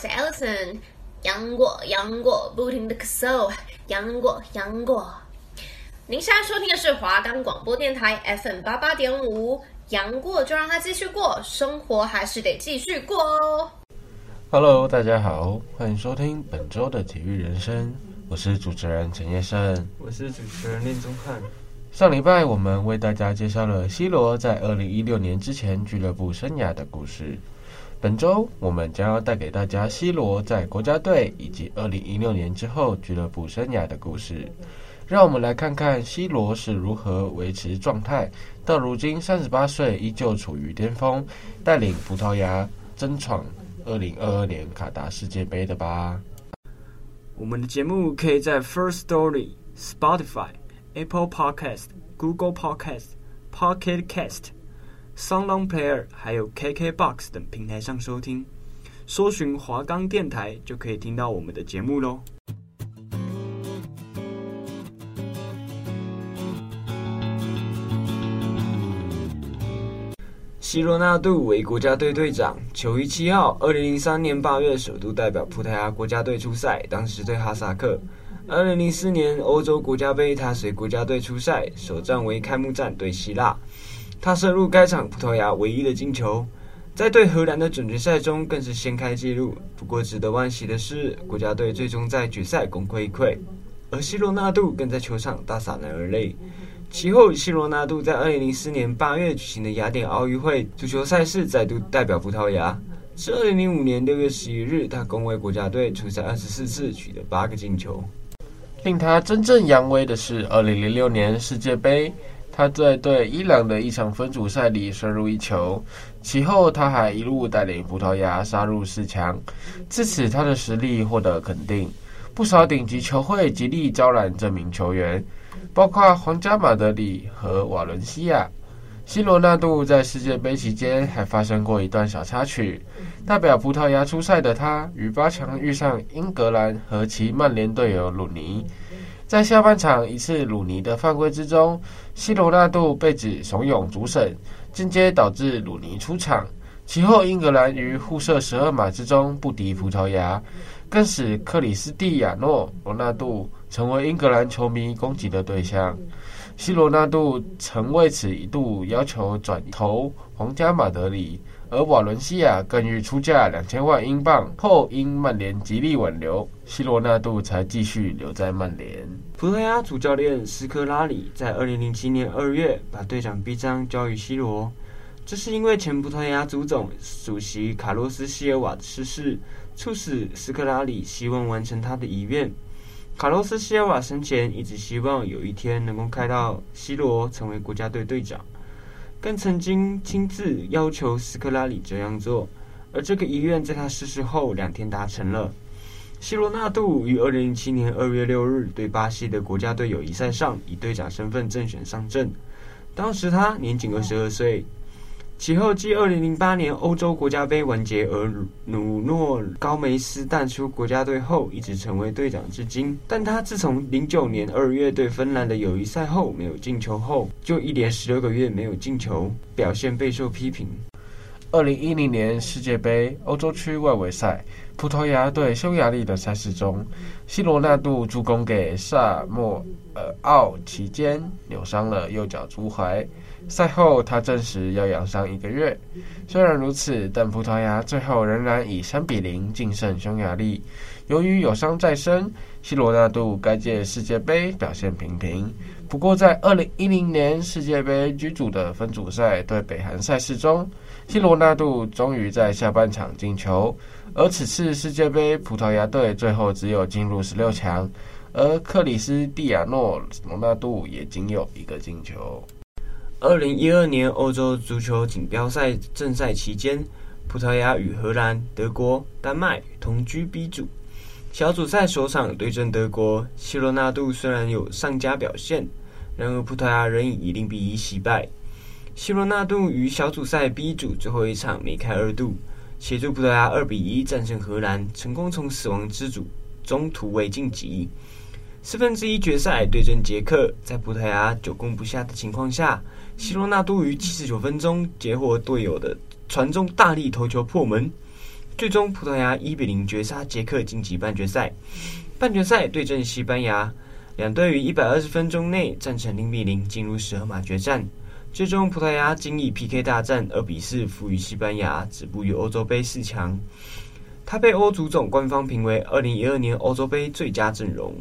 是 Alison，杨过杨过，不停的咳嗽，杨过杨过。您现在收听的是华冈广播电台 FM 八八点五，杨过就让他继续过，生活还是得继续过哦。Hello，大家好，欢迎收听本周的体育人生，我是主持人陈叶胜，我是主持人林宗翰。上礼拜我们为大家介绍了 C 罗在二零一六年之前俱乐部生涯的故事。本周我们将要带给大家 C 罗在国家队以及二零一六年之后俱乐部生涯的故事。让我们来看看 C 罗是如何维持状态，到如今三十八岁依旧处于巅峰，带领葡萄牙争闯二零二二年卡达世界杯的吧。我们的节目可以在 First Story、Spotify、Apple Podcast、Google Podcast、Pocket Cast。SoundOn Player 还有 KKBOX 等平台上收听，搜寻华冈电台就可以听到我们的节目喽。西罗纳度为国家队队长，球衣七号。二零零三年八月首度代表葡萄牙国家队出赛，当时对哈萨克。二零零四年欧洲国家杯，他随国家队出赛，首战为开幕战对希腊。他射入该场葡萄牙唯一的进球，在对荷兰的准决赛中更是掀开纪录。不过值得惋惜的是，国家队最终在决赛功亏一篑，而西罗纳度更在球场大洒男儿泪。其后，西罗纳度在2004年8月举行的雅典奥运会足球赛事再度代表葡萄牙。至2005年6月11日，他共为国家队出赛24次，取得八个进球。令他真正扬威的是2006年世界杯。他在对伊朗的一场分组赛里射入一球，其后他还一路带领葡萄牙杀入四强，自此他的实力获得肯定，不少顶级球会极力招揽这名球员，包括皇家马德里和瓦伦西亚。西罗纳度在世界杯期间还发生过一段小插曲，代表葡萄牙出赛的他与八强遇上英格兰和其曼联队友鲁尼。在下半场一次鲁尼的犯规之中，西罗纳度被指怂恿主审，间接导致鲁尼出场。其后，英格兰于互射十二码之中不敌葡萄牙，更使克里斯蒂亚诺·罗纳度成为英格兰球迷攻击的对象。西罗纳度曾为此一度要求转投皇家马德里。而瓦伦西亚更欲出价两千万英镑，后因曼联极力挽留，西罗纳度才继续留在曼联。葡萄牙主教练斯科拉里在二零零七年二月把队长臂章交予西罗，这是因为前葡萄牙足总主席卡洛斯希尔瓦的逝世，促使斯科拉里希望完成他的遗愿。卡洛斯希尔瓦生前一直希望有一天能够看到西罗成为国家队队长。更曾经亲自要求斯科拉里这样做，而这个遗愿在他逝世后两天达成了。希罗纳度于二零零七年二月六日对巴西的国家队友谊赛上以队长身份正选上阵，当时他年仅二十二岁。其后，继二零零八年欧洲国家杯完结而鲁诺高梅斯淡出国家队后，一直成为队长至今。但他自从零九年二月对芬兰的友谊赛后没有进球后，就一连十六个月没有进球，表现备受批评。二零一零年世界杯欧洲区外围赛，葡萄牙对匈牙利的赛事中，西罗纳度助攻给萨莫尔奥期间扭伤了右脚足踝。赛后，他证实要养伤一个月。虽然如此，但葡萄牙最后仍然以三比零净胜匈牙利。由于有伤在身，西罗纳度该届世界杯表现平平。不过，在二零一零年世界杯 G 组的分组赛对北韩赛事中，西罗纳度终于在下半场进球。而此次世界杯，葡萄牙队最后只有进入十六强，而克里斯蒂亚诺·罗纳度也仅有一个进球。二零一二年欧洲足球锦标赛正赛期间，葡萄牙与荷兰、德国、丹麦同居 B 组。小组赛首场对阵德国，西罗纳度虽然有上佳表现，然而葡萄牙仍以零比一惜败。希罗纳度于小组赛 B 组最后一场梅开二度，协助葡萄牙二比一战胜荷兰，成功从死亡之组中突围晋级。四分之一决赛对阵捷克，在葡萄牙久攻不下的情况下，希罗纳度于七十九分钟截获队友的传中，大力头球破门。最终葡萄牙一比零绝杀捷克晋级半决赛。半决赛对阵西班牙，两队于一百二十分钟内战成零比零，进入十二码决战。最终葡萄牙经历 PK 大战二比四负于西班牙，止步于欧洲杯四强。他被欧足总官方评为二零一二年欧洲杯最佳阵容。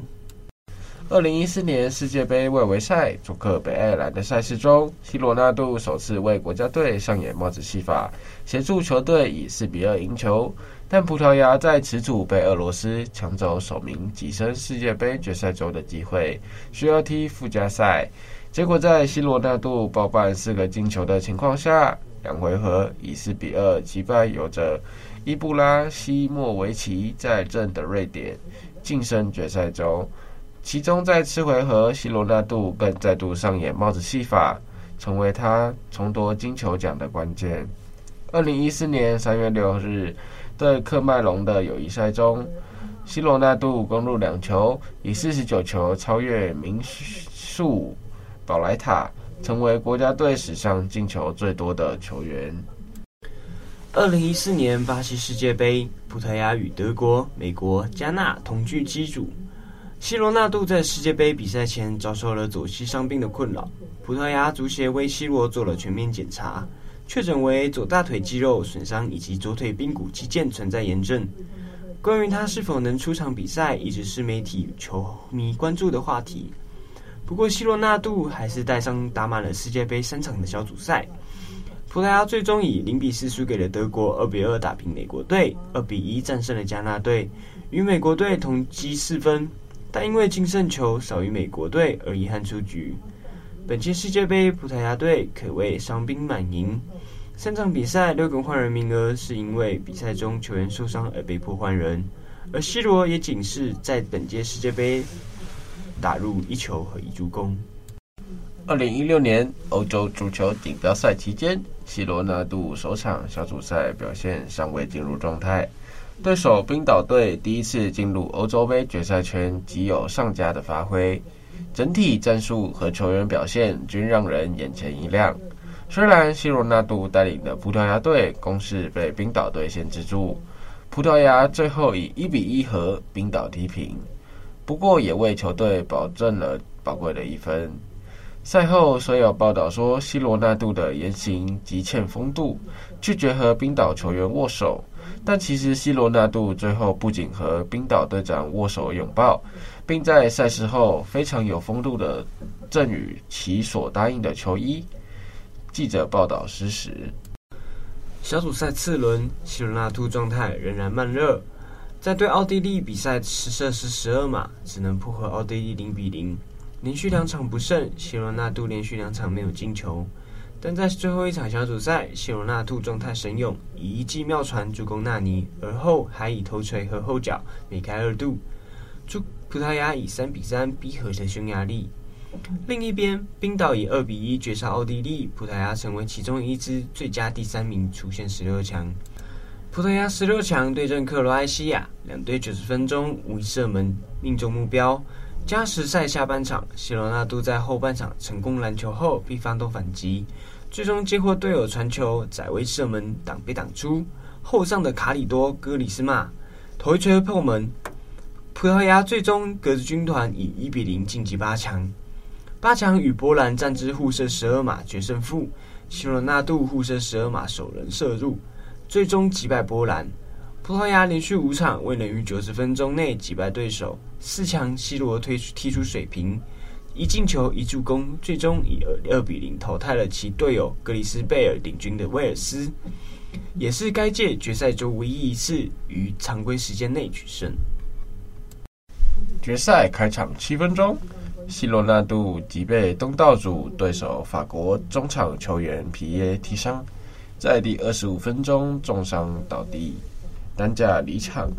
二零一四年世界杯外围赛，主客北爱尔兰的赛事中，C 罗纳度首次为国家队上演帽子戏法，协助球队以四比二赢球。但葡萄牙在此组被俄罗斯抢走首名跻身世界杯决赛周的机会，需要踢附加赛。结果在 C 罗纳度包办四个进球的情况下，两回合以四比二击败有着伊布拉希莫维奇在阵的瑞典，晋升决赛周。其中，在次回合，C 罗纳度更再度上演帽子戏法，成为他重夺金球奖的关键。二零一四年三月六日，对喀麦隆的友谊赛中，C 罗纳度攻入两球，以四十九球超越名宿保莱塔，成为国家队史上进球最多的球员。二零一四年巴西世界杯，葡萄牙与德国、美国、加纳同具机组。C 罗纳度在世界杯比赛前遭受了左膝伤病的困扰，葡萄牙足协为希罗做了全面检查，确诊为左大腿肌肉损伤以及左腿髌骨肌腱存在炎症。关于他是否能出场比赛，一直是媒体与球迷关注的话题。不过，C 罗纳度还是带伤打满了世界杯三场的小组赛。葡萄牙最终以零比四输给了德国，二比二打平美国队，二比一战胜了加纳队，与美国队同积四分。但因为净胜球少于美国队而遗憾出局。本届世界杯，葡萄牙队可谓伤兵满营，三场比赛六个换人名额是因为比赛中球员受伤而被迫换人，而 C 罗也仅是在本届世界杯打入一球和一助攻。二零一六年欧洲足球锦标赛期间，C 罗纳度首场小组赛表现尚未进入状态。对手冰岛队第一次进入欧洲杯决赛圈，即有上佳的发挥，整体战术和球员表现均让人眼前一亮。虽然 C 罗纳度带领的葡萄牙队攻势被冰岛队限制住，葡萄牙最后以一比一和冰岛踢平，不过也为球队保证了宝贵的一分。赛后虽有报道说 C 罗纳度的言行极欠风度，拒绝和冰岛球员握手。但其实，C 罗纳度最后不仅和冰岛队长握手拥抱，并在赛事后非常有风度的赠予其所答应的球衣。记者报道实时。小组赛次轮希罗纳兔状态仍然慢热，在对奥地利比赛实射失十二码，只能破和奥地利零比零，连续两场不胜希罗纳度连续两场没有进球。但在最后一场小组赛希罗纳度状态神勇，以一记妙传助攻纳尼，而后还以头锤和后脚梅开二度，祝葡萄牙以三比三逼和了匈牙利。另一边，冰岛以二比一绝杀奥地利，葡萄牙成为其中一支最佳第三名，出现十六强。葡萄牙十六强对阵克罗埃西亚，两队九十分钟无一射门命中目标。加时赛下半场希罗纳度在后半场成功拦球后，并发动反击。最终接获队友传球，窄位射门挡被挡出，后上的卡里多·戈里斯马头一锤破门，葡萄牙最终隔着军团以一比零晋级八强。八强与波兰战至互射十二码决胜负，C 罗纳度互射十二码首人射入，最终击败波兰。葡萄牙连续五场未能于九十分钟内击败对手，四强 C 罗推出踢出水平。一进球一助攻，最终以二二比零淘汰了其队友格里斯贝尔领军的威尔斯，也是该届决赛中唯一一次于常规时间内取胜。决赛开场七分钟西罗纳度即被东道主对手法国中场球员皮耶踢伤，在第二十五分钟重伤倒地，担架离场，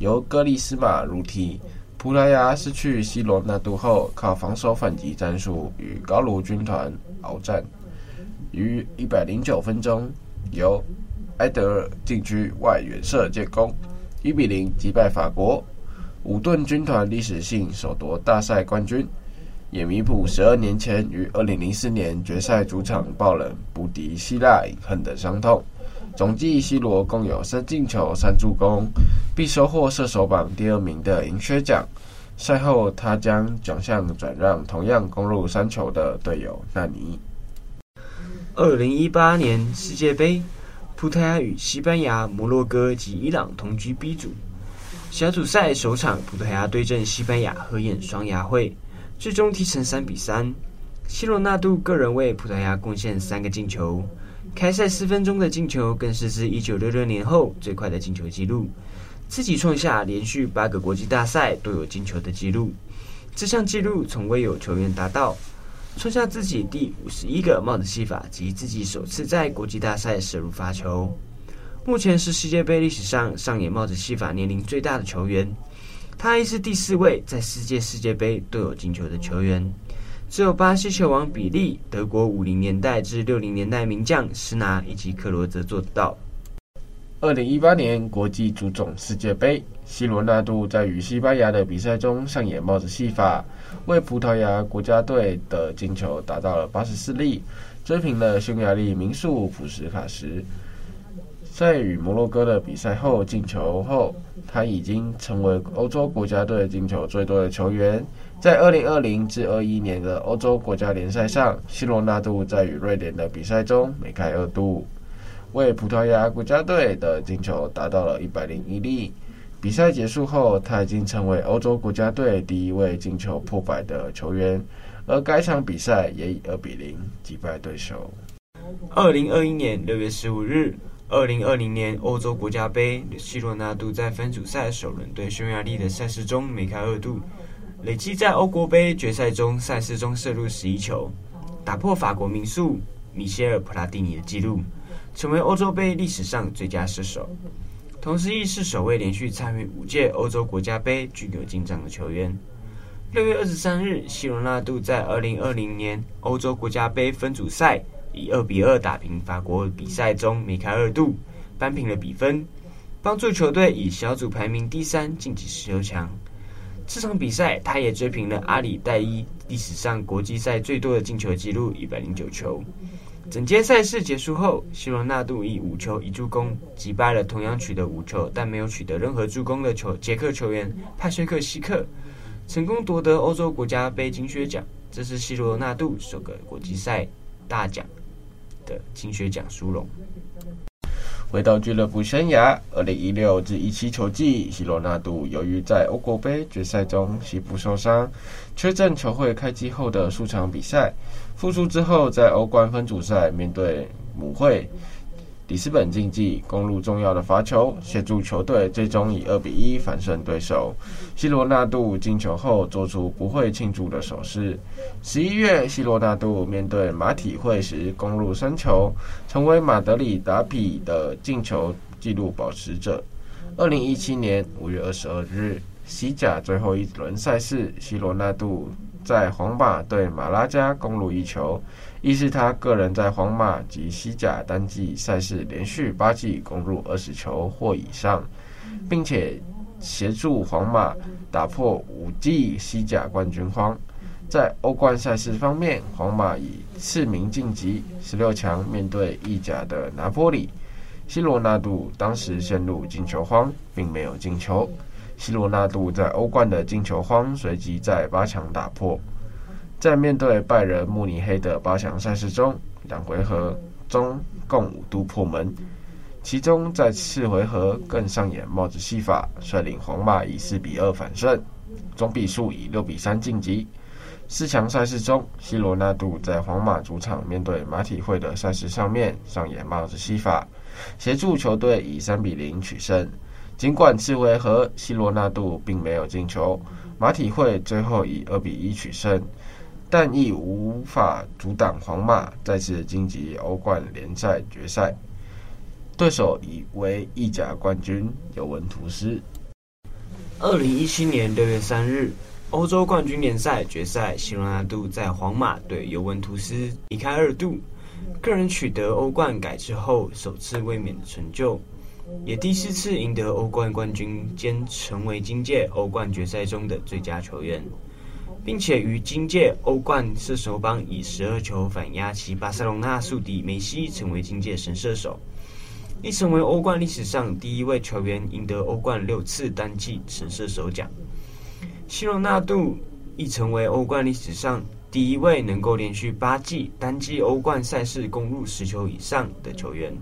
由戈利斯马入替。葡萄牙失去西罗纳度后，靠防守反击战术与高卢军团鏖战，于一百零九分钟由埃德尔禁区外远射建功，一比零击败法国，五盾军团历史性首夺大赛冠军，也弥补十二年前于二零零四年决赛主场爆冷不敌希腊饮恨的伤痛。总计 C 罗共有三进球、三助攻，并收获射手榜第二名的银靴奖。赛后，他将奖项转让同样攻入三球的队友纳尼。二零一八年世界杯，葡萄牙与西班牙、摩洛哥及伊朗同居 B 组。小组赛首场，葡萄牙对阵西班牙，合演双牙会，最终踢成三比三。希罗纳度个人为葡萄牙贡献三个进球，开赛四分钟的进球更是自一九六六年后最快的进球纪录，自己创下连续八个国际大赛都有进球的纪录，这项纪录从未有球员达到。创下自己第五十一个帽子戏法及自己首次在国际大赛射入罚球。目前是世界杯历史上上演帽子戏法年龄最大的球员，他亦是第四位在世界世界杯都有进球的球员。只有巴西球王比利、德国五零年代至六零年代名将施拿以及克罗泽做得到。二零一八年国际足总世界杯，C 罗纳度在与西班牙的比赛中上演帽子戏法，为葡萄牙国家队的进球达到了八十四粒，追平了匈牙利名宿普什卡什。在与摩洛哥的比赛后进球后，他已经成为欧洲国家队进球最多的球员。在二零二零至二一年的欧洲国家联赛上，C 罗纳度在与瑞典的比赛中梅开二度。为葡萄牙国家队的进球达到了一百零一粒。比赛结束后，他已经成为欧洲国家队第一位进球破百的球员，而该场比赛也以二比零击败对手。二零二一年六月十五日，二零二零年欧洲国家杯希罗纳度在分组赛首轮对匈牙利的赛事中梅开二度，累计在欧国杯决赛中赛事中射入十一球，打破法国名宿米歇尔·普拉蒂尼的纪录。成为欧洲杯历史上最佳射手，同时亦是首位连续参与五届欧洲国家杯均有进账的球员。六月二十三日希罗纳度在二零二零年欧洲国家杯分组赛以二比二打平法国比赛中梅开二度，扳平了比分，帮助球队以小组排名第三晋级十六强。这场比赛，他也追平了阿里代伊历史上国际赛最多的进球纪录一百零九球。整届赛事结束后希罗纳度以五球一助攻击败了同样取得五球但没有取得任何助攻的球捷克球员帕薛克希克，成功夺得欧洲国家杯金靴奖。这是希罗纳度首个国际赛大奖的金靴奖殊荣。回到俱乐部生涯，二零一六至一七球季希罗纳度由于在欧国杯决赛中膝部受伤，缺阵球会开机后的数场比赛。复出之后，在欧冠分组赛面对母会里斯本竞技，攻入重要的罚球，协助球队最终以二比一反胜对手。希罗纳度进球后做出不会庆祝的手势。十一月希罗纳度面对马体会时攻入三球，成为马德里达比的进球纪录保持者。二零一七年五月二十二日，西甲最后一轮赛事希罗纳度。在皇马对马拉加攻入一球，亦是他个人在皇马及西甲单季赛事连续八季攻入二十球或以上，并且协助皇马打破五季西甲冠军荒。在欧冠赛事方面，皇马以次名晋级十六强，面对意甲的拿波里。C 罗纳度当时陷入进球荒，并没有进球。C 罗纳度在欧冠的进球荒随即在八强打破，在面对拜仁慕尼黑的八强赛事中，两回合中共五度破门，其中在次回合更上演帽子戏法，率领皇马以四比二反胜，总比数以六比三晋级。四强赛事中，C 罗纳度在皇马主场面对马体会的赛事上面上演帽子戏法，协助球队以三比零取胜。尽管次回合 C 罗纳度并没有进球，马体会最后以二比一取胜，但亦无法阻挡皇马再次晋级欧冠联赛决赛。对手已为意甲冠军尤文图斯。二零一七年六月三日，欧洲冠军联赛决赛，C 罗纳度在皇马对尤文图斯梅开二度，个人取得欧冠改制后首次卫冕的成就。也第四次赢得欧冠冠军，兼成为今届欧冠决赛中的最佳球员，并且于今届欧冠射手榜以十二球反压其巴塞隆纳宿敌梅西，成为今届神射手。亦成为欧冠历史上第一位球员赢得欧冠六次单季神射手奖。西罗纳度亦成为欧冠历史上第一位能够连续八季单季欧冠赛事攻入十球以上的球员。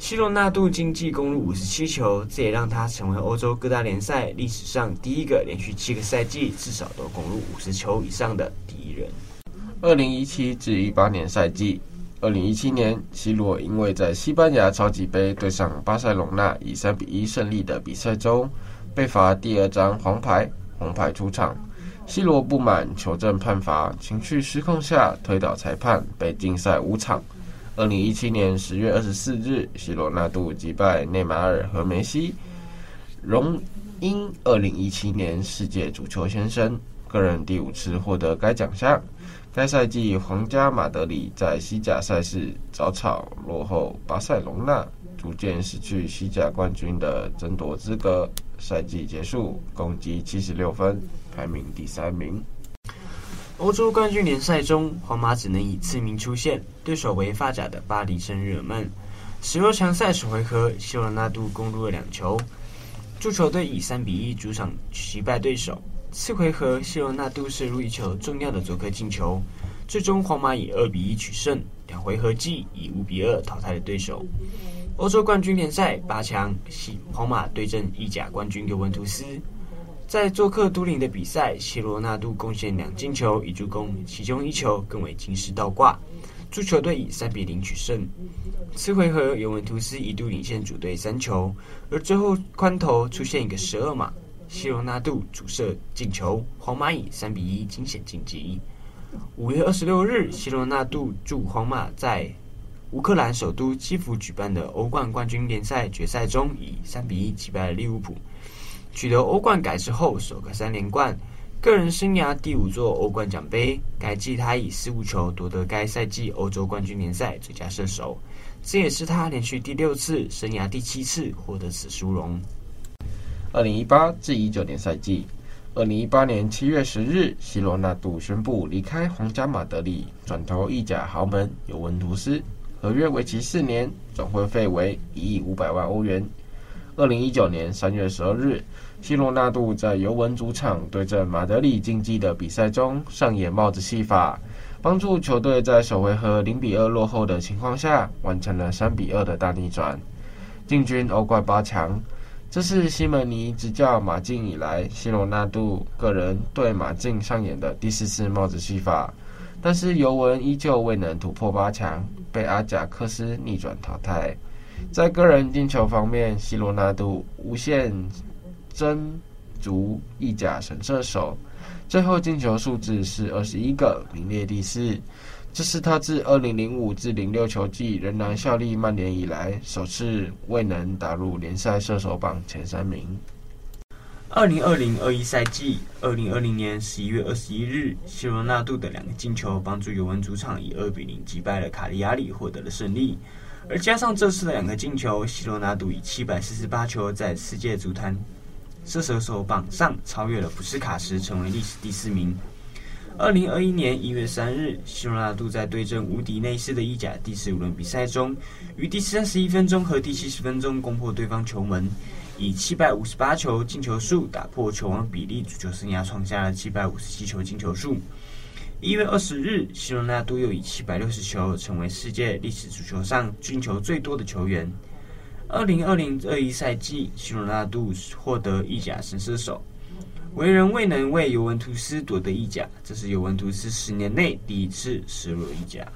西罗纳度经季攻入五十七球，这也让他成为欧洲各大联赛历史上第一个连续七个赛季至少都攻入五十球以上的第一人。二零一七至一八年赛季，二零一七年，C 罗因为在西班牙超级杯对上巴塞隆纳以三比一胜利的比赛中，被罚第二张黄牌，红牌出场。C 罗不满球证判罚，情绪失控下推倒裁判，被禁赛五场。二零一七年十月二十四日，C 罗纳度击败内马尔和梅西，荣膺二零一七年世界足球先生，个人第五次获得该奖项。该赛季，皇家马德里在西甲赛事早早落后巴塞隆纳，逐渐失去西甲冠军的争夺资格。赛季结束，共计七十六分，排名第三名。欧洲冠军联赛中，皇马只能以次名出现，对手为法甲的巴黎圣日耳曼。十六强赛首回合，西罗纳度攻入了两球，助球队以三比一主场击败对手。次回合，西罗纳度射入一球重要的佐科进球，最终皇马以二比一取胜。两回合计以五比二淘汰了对手。欧洲冠军联赛八强，西皇马对阵意甲冠军尤文图斯。在做客都灵的比赛，希罗纳度贡献两进球一助攻，其中一球更为惊世倒挂，助球队以三比零取胜。次回合，尤文图斯一度领先主队三球，而最后关头出现一个十二码，希罗纳度主射进球，皇马以三比一惊险晋级。五月二十六日，希罗纳度助皇马在乌克兰首都基辅举办的欧冠冠军联赛决赛中，以三比一击败了利物浦。取得欧冠改制后首个三连冠，个人生涯第五座欧冠奖杯。该季他以十五球夺得该赛季欧洲冠军联赛最佳射手，这也是他连续第六次、生涯第七次获得此殊荣。二零一八至一九年赛季，二零一八年七月十日，西罗纳度宣布离开皇家马德里，转投意甲豪门尤文图斯，合约为期四年，转会费为一亿五百万欧元。二零一九年三月十二日，希罗纳度在尤文主场对阵马德里竞技的比赛中上演帽子戏法，帮助球队在首回合零比二落后的情况下完成了三比二的大逆转，进军欧冠八强。这是西门尼执教马竞以来，希罗纳度个人对马竞上演的第四次帽子戏法。但是尤文依旧未能突破八强，被阿贾克斯逆转淘汰。在个人进球方面，西罗纳度无限争足意甲神射手，最后进球数字是二十一个，名列第四。这是他自二零零五至零六球季仍然效力曼联以来，首次未能打入联赛射手榜前三名。二零二零二一赛季，二零二零年十一月二十一日，西罗纳度的两个进球帮助尤文主场以二比零击败了卡利亚里，获得了胜利。而加上这次的两个进球，西罗纳度以七百四十八球在世界足坛射手手榜上超越了普斯卡什，成为历史第四名。二零二一年一月三日，西罗纳度在对阵无敌内斯的意甲第十五轮比赛中，于第三十一分钟和第七十分钟攻破对方球门，以七百五十八球进球数打破球王比利足球生涯创下了七百五十七球进球数。一月二十日，西罗纳度又以七百六十球成为世界历史足球上进球最多的球员。二零二零二一赛季，西罗纳度获得意甲神射手，为人未能为尤文图斯夺得意甲，这是尤文图斯十年内第一次失入意甲。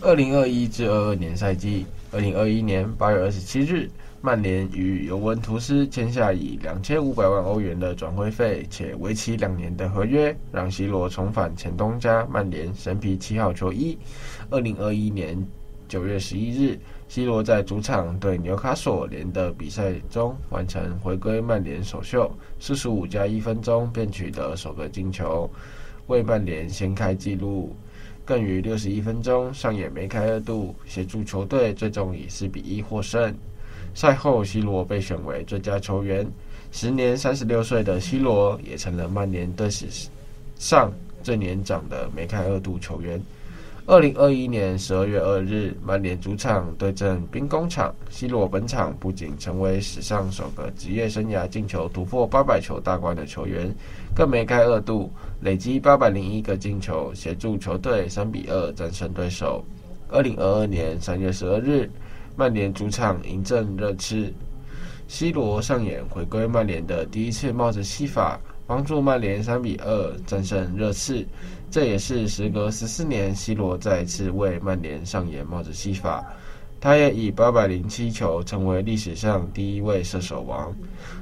二零二一至二二年赛季，二零二一年八月二十七日。曼联与尤文图斯签下以两千五百万欧元的转会费且为期两年的合约，让 C 罗重返前东家曼联身披七号球衣。二零二一年九月十一日，C 罗在主场对纽卡索联的比赛中完成回归曼联首秀，四十五加一分钟便取得首个进球，为曼联掀开纪录。更于六十一分钟上演梅开二度，协助球队最终以四比一获胜。赛后，C 罗被选为最佳球员。时年三十六岁的 C 罗也成了曼联队史上最年长的梅开二度球员。二零二一年十二月二日，曼联主场对阵兵工厂，C 罗本场不仅成为史上首个职业生涯进球突破八百球大关的球员，更梅开二度，累积八百零一个进球，协助球队三比二战胜对手。二零二二年三月十二日，曼联主场迎战热刺，C 罗上演回归曼联的第一次帽子戏法。帮助曼联三比二战胜热刺，这也是时隔十四年，C 罗再次为曼联上演帽子戏法。他也以八百零七球成为历史上第一位射手王。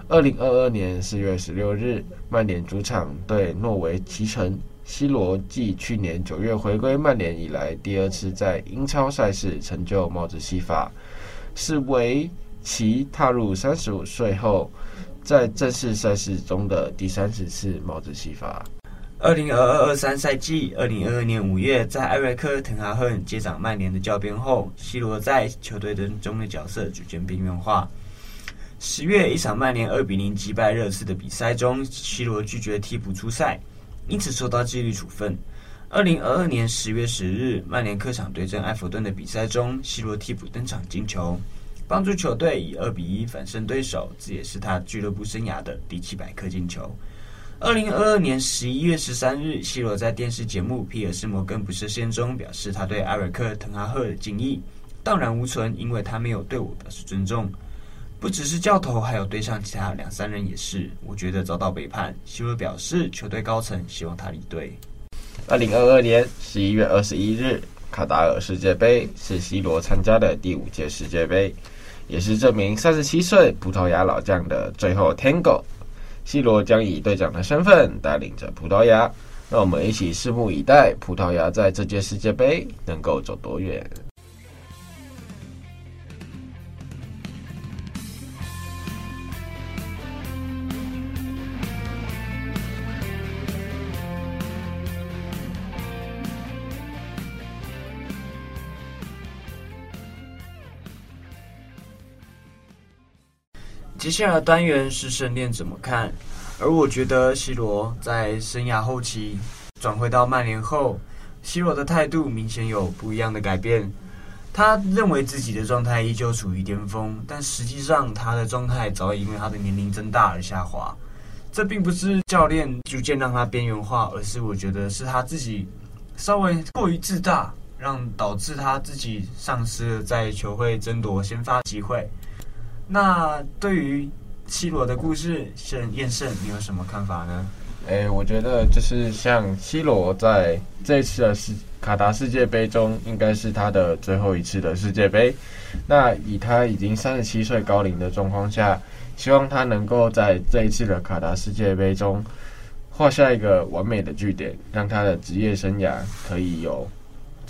二零二二年四月十六日，曼联主场对诺维奇城，C 罗继去年九月回归曼联以来，第二次在英超赛事成就帽子戏法，是为其踏入三十五岁后。在正式赛事中的第三十次帽子戏法。二零二二二三赛季，二零二二年五月，在艾瑞克·滕哈赫接掌曼联的教鞭后，C 罗在球队中的角色逐渐边缘化。十月一场曼联二比零击败热刺的比赛中，C 罗拒绝替补出赛，因此受到纪律处分。二零二二年十月十日，曼联客场对阵埃弗顿的比赛中，C 罗替补登场进球。帮助球队以二比一反胜对手，这也是他俱乐部生涯的第七百颗进球。二零二二年十一月十三日，C 罗在电视节目《皮尔斯摩根不设限》中表示，他对艾瑞克·滕哈赫的敬意荡然无存，因为他没有对我表示尊重。不只是教头，还有队上其他两三人也是。我觉得遭到背叛。C 罗表示，球队高层希望他离队。二零二二年十一月二十一日，卡达尔世界杯是 C 罗参加的第五届世界杯。也是这名三十七岁葡萄牙老将的最后 Tango，C 罗将以队长的身份带领着葡萄牙，让我们一起拭目以待，葡萄牙在这届世界杯能够走多远。接下来的单元是圣殿怎么看，而我觉得 C 罗在生涯后期转回到曼联后，C 罗的态度明显有不一样的改变。他认为自己的状态依旧处于巅峰，但实际上他的状态早已因为他的年龄增大而下滑。这并不是教练逐渐让他边缘化，而是我觉得是他自己稍微过于自大，让导致他自己丧失了在球会争夺先发机会。那对于 C 罗的故事，是验胜，你有什么看法呢？诶，我觉得就是像 C 罗在这一次的世卡达世界杯中，应该是他的最后一次的世界杯。那以他已经三十七岁高龄的状况下，希望他能够在这一次的卡达世界杯中画下一个完美的句点，让他的职业生涯可以有。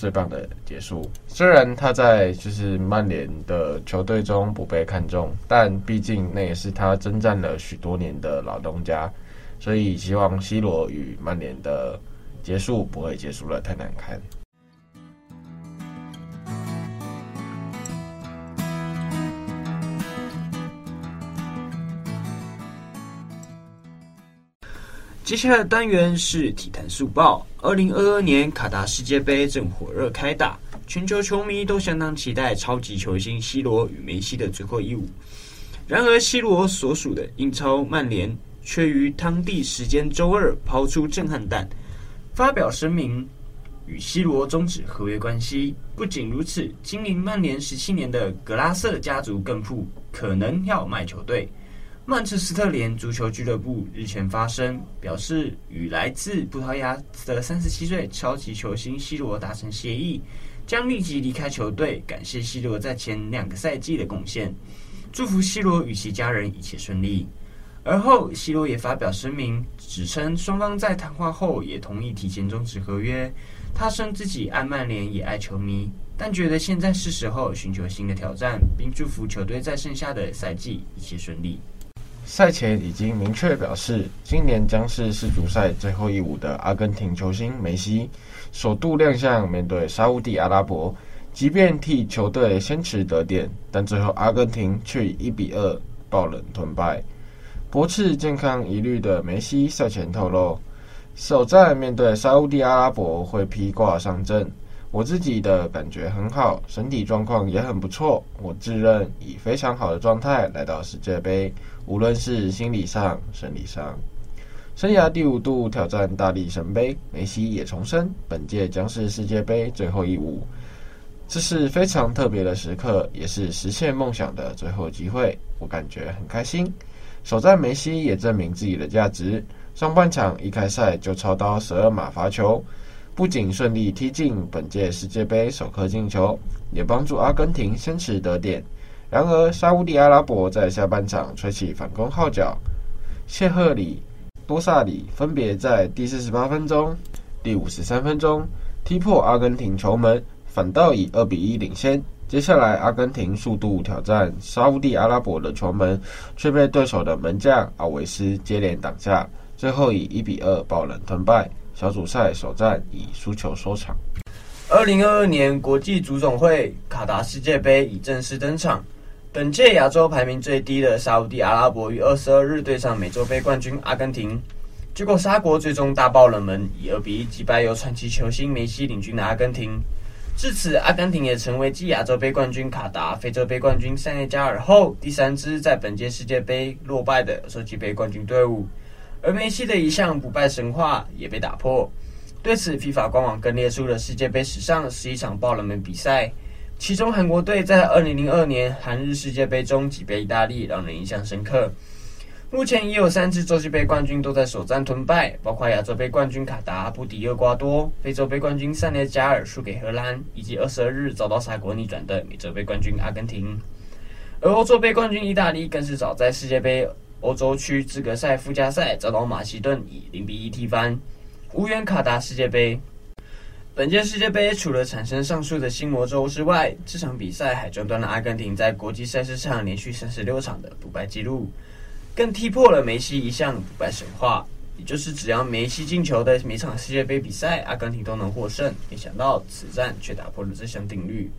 最棒的结束。虽然他在就是曼联的球队中不被看重，但毕竟那也是他征战了许多年的老东家，所以希望 C 罗与曼联的结束不会结束了太难看。接下来的单元是体坛速报。二零二二年卡达世界杯正火热开打，全球球迷都相当期待超级球星 C 罗与梅西的最后一舞。然而，C 罗所属的英超曼联却于当地时间周二抛出震撼弹，发表声明与 C 罗终止合约关系。不仅如此，经营曼联十七年的格拉瑟家族更曝可能要卖球队。曼彻斯特联足球俱乐部日前发声，表示与来自葡萄牙的三十七岁超级球星 C 罗达成协议，将立即离开球队。感谢 C 罗在前两个赛季的贡献，祝福 C 罗与其家人一切顺利。而后，C 罗也发表声明，指称双方在谈话后也同意提前终止合约。他称自己爱曼联也爱球迷，但觉得现在是时候寻求新的挑战，并祝福球队在剩下的赛季一切顺利。赛前已经明确表示，今年将是世足赛最后一舞的阿根廷球星梅西首度亮相面对沙乌地阿拉伯。即便替球队先持得点，但最后阿根廷却以一比二爆冷吞败。驳斥健康疑虑的梅西赛前透露，首战面对沙乌地阿拉伯会披挂上阵，我自己的感觉很好，身体状况也很不错。我自认以非常好的状态来到世界杯，无论是心理上、生理上。生涯第五度挑战大力神杯，梅西也重申，本届将是世界杯最后一舞。这是非常特别的时刻，也是实现梦想的最后机会。我感觉很开心。首战梅西也证明自己的价值，上半场一开赛就操刀十二码罚球。不仅顺利踢进本届世界杯首颗进球，也帮助阿根廷先驰得点。然而，沙乌地阿拉伯在下半场吹起反攻号角，谢赫里、多萨里分别在第四十八分钟、第五十三分钟踢破阿根廷球门，反倒以二比一领先。接下来，阿根廷速度挑战沙乌地阿拉伯的球门，却被对手的门将奥维斯接连挡下，最后以一比二爆冷吞败。小组赛首战以输球收场。二零二二年国际足总会卡达世界杯已正式登场。本届亚洲排名最低的沙乌地阿拉伯于二十二日对上美洲杯冠军阿根廷，结果沙国最终大爆冷门，以二比一击败由传奇球星梅西领军的阿根廷。至此，阿根廷也成为继亚洲杯冠军卡达、非洲杯冠军塞内加尔后，第三支在本届世界杯落败的洲际杯冠军队伍。而梅西的一项不败神话也被打破。对此，FIFA 官网更列出了世界杯史上十一场爆冷门比赛，其中韩国队在二零零二年韩日世界杯中击败意大利，让人印象深刻。目前已有三次洲际杯冠军都在首战吞败，包括亚洲杯冠军卡达不敌厄瓜多，非洲杯冠军塞内加尔输给荷兰，以及二十二日遭到沙国逆转的美洲杯冠军阿根廷。而欧洲杯冠军意大利更是早在世界杯。欧洲区资格赛附加赛遭到马其顿以零比一踢翻，无缘卡达世界杯。本届世界杯除了产生上述的新魔咒之外，这场比赛还中断了阿根廷在国际赛事上连续三十六场的不败纪录，更踢破了梅西一项不败神话，也就是只要梅西进球的每场世界杯比赛，阿根廷都能获胜。没想到此战却打破了这项定律。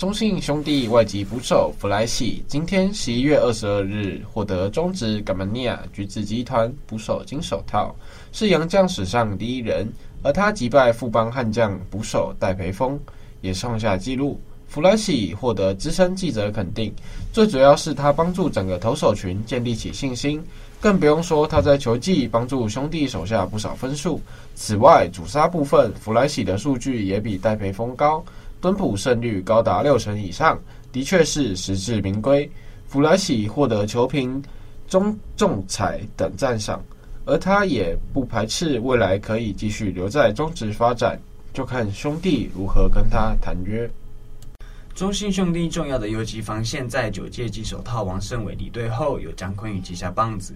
中信兄弟外籍捕手弗莱西今天十一月二十二日获得中职甘曼尼亚橘子集团捕手金手套，是洋将史上第一人。而他击败富邦悍将捕手戴培峰，也创下纪录。弗莱西获得资深记者肯定，最主要是他帮助整个投手群建立起信心，更不用说他在球技帮助兄弟手下不少分数。此外，主杀部分弗莱西的数据也比戴培峰高。敦普胜率高达六成以上，的确是实至名归。弗莱喜获得球评、中仲裁等赞赏，而他也不排斥未来可以继续留在中职发展，就看兄弟如何跟他谈约。中信兄弟重要的游击防线在九届金手套王胜伟离队后，由江坤宇接下棒子，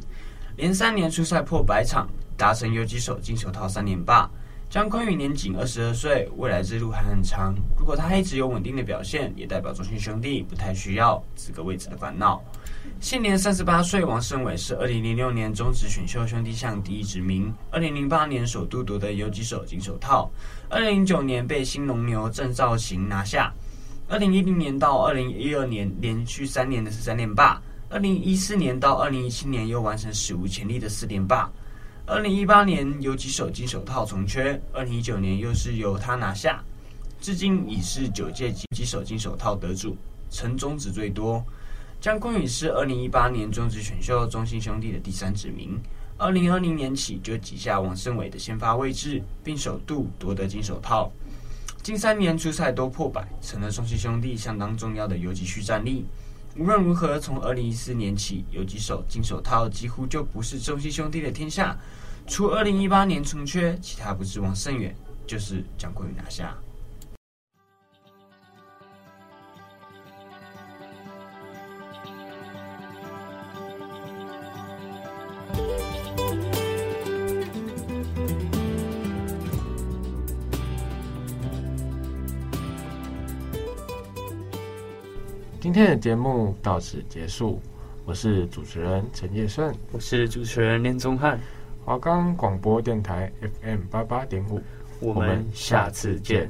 连三年出赛破百场，达成游击手金手套三连霸。江坤宇年仅二十二岁，未来之路还很长。如果他一直有稳定的表现，也代表中信兄弟不太需要这个位置的烦恼。现年三十八岁，王胜伟是二零零六年中职选秀兄弟象第一指名，二零零八年首度夺得游击手金手套，二零零九年被新农牛郑肇行拿下，二零一零年到二零一二年连续三年的是三连霸，二零一四年到二零一七年又完成史无前例的四连霸。二零一八年游击手金手套从缺，二零一九年又是由他拿下，至今已是九届游击手金手套得主，成中职最多。江坤宇是二零一八年中职选秀中信兄弟的第三指名，二零二零年起就挤下王胜伟的先发位置，并首度夺得金手套。近三年出赛都破百，成了中信兄弟相当重要的游击区战力。无论如何，从二零一四年起，有几手金手套几乎就不是中信兄弟的天下。除二零一八年从缺，其他不是王胜远，就是蒋坤宇拿下。天的节目到此结束，我是主持人陈业顺，我是主持人林宗翰，华冈广播电台 FM 八八点五，我们下次见。